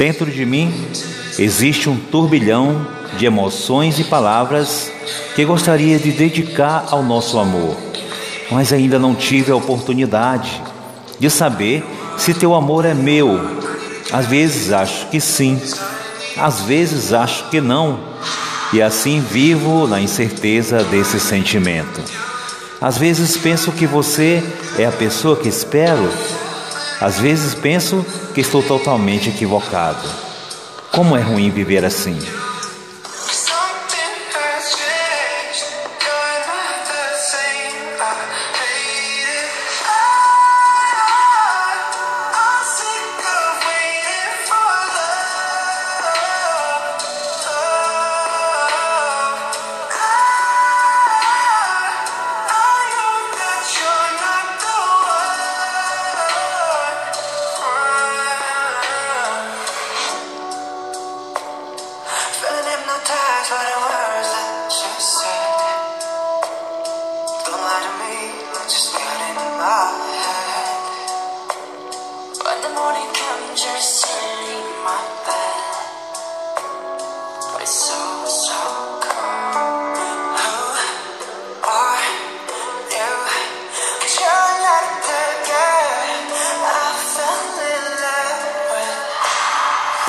Dentro de mim existe um turbilhão de emoções e palavras que gostaria de dedicar ao nosso amor, mas ainda não tive a oportunidade de saber se teu amor é meu. Às vezes acho que sim, às vezes acho que não, e assim vivo na incerteza desse sentimento. Às vezes penso que você é a pessoa que espero, às vezes penso que estou totalmente equivocado. Como é ruim viver assim. hypnotized by the words that you said. Don't lie to me, I just got in my head. When the morning comes, you're in my bed.